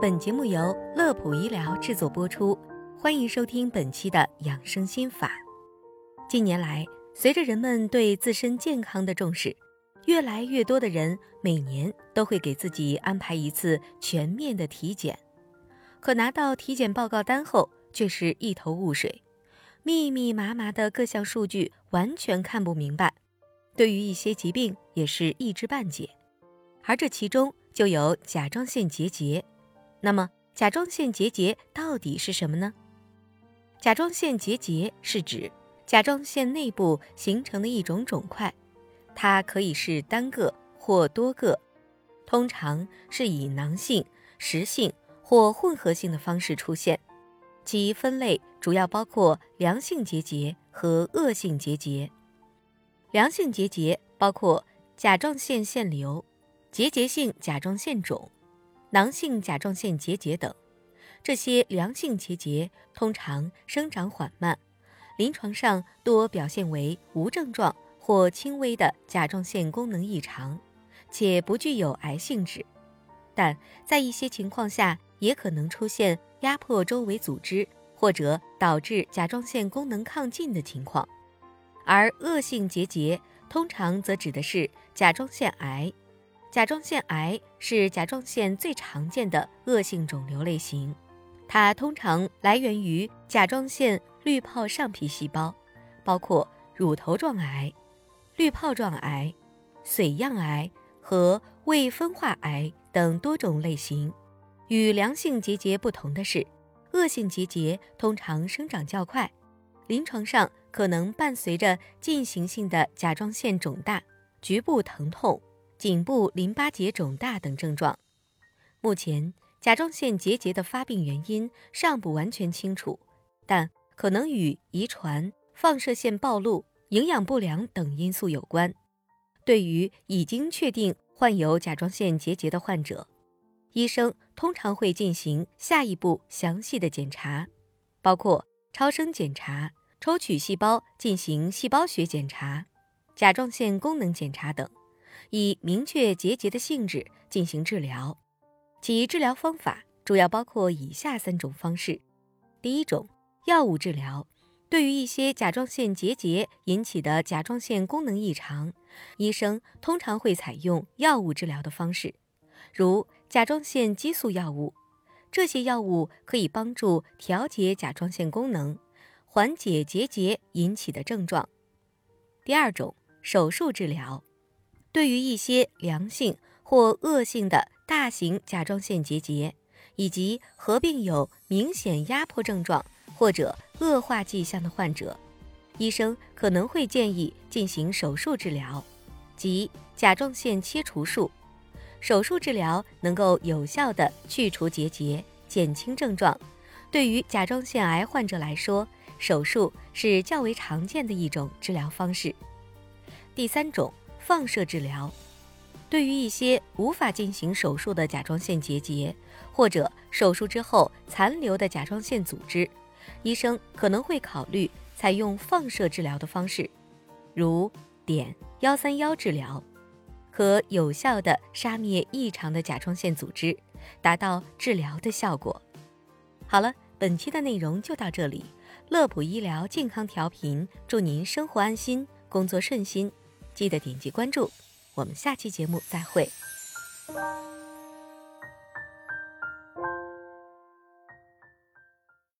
本节目由乐普医疗制作播出，欢迎收听本期的养生心法。近年来，随着人们对自身健康的重视，越来越多的人每年都会给自己安排一次全面的体检。可拿到体检报告单后，却是一头雾水，密密麻麻的各项数据完全看不明白，对于一些疾病也是一知半解。而这其中就有甲状腺结节。那么，甲状腺结节到底是什么呢？甲状腺结节是指甲状腺内部形成的一种肿块，它可以是单个或多个，通常是以囊性、实性或混合性的方式出现。其分类主要包括良性结节和恶性结节。良性结节包括甲状腺腺瘤、结节性甲状腺肿。囊性甲状腺结节等，这些良性结节通常生长缓慢，临床上多表现为无症状或轻微的甲状腺功能异常，且不具有癌性质，但在一些情况下也可能出现压迫周围组织或者导致甲状腺功能亢进的情况。而恶性结节通常则指的是甲状腺癌。甲状腺癌是甲状腺最常见的恶性肿瘤类型，它通常来源于甲状腺滤泡上皮细胞，包括乳头状癌、滤泡状癌、髓样癌和未分化癌等多种类型。与良性结节不同的是，恶性结节通常生长较快，临床上可能伴随着进行性的甲状腺肿大、局部疼痛。颈部淋巴结肿大等症状，目前甲状腺结节的发病原因尚不完全清楚，但可能与遗传、放射线暴露、营养不良等因素有关。对于已经确定患有甲状腺结节的患者，医生通常会进行下一步详细的检查，包括超声检查、抽取细胞进行细胞学检查、甲状腺功能检查等。以明确结节的性质进行治疗，其治疗方法主要包括以下三种方式：第一种，药物治疗。对于一些甲状腺结节引起的甲状腺功能异常，医生通常会采用药物治疗的方式，如甲状腺激素药物。这些药物可以帮助调节甲状腺功能，缓解结节引起的症状。第二种，手术治疗。对于一些良性或恶性的大型甲状腺结节，以及合并有明显压迫症状或者恶化迹象的患者，医生可能会建议进行手术治疗，即甲状腺切除术。手术治疗能够有效地去除结节，减轻症状。对于甲状腺癌患者来说，手术是较为常见的一种治疗方式。第三种。放射治疗，对于一些无法进行手术的甲状腺结节，或者手术之后残留的甲状腺组织，医生可能会考虑采用放射治疗的方式，如碘幺三幺治疗，可有效的杀灭异常的甲状腺组织，达到治疗的效果。好了，本期的内容就到这里，乐普医疗健康调频，祝您生活安心，工作顺心。记得点击关注，我们下期节目再会。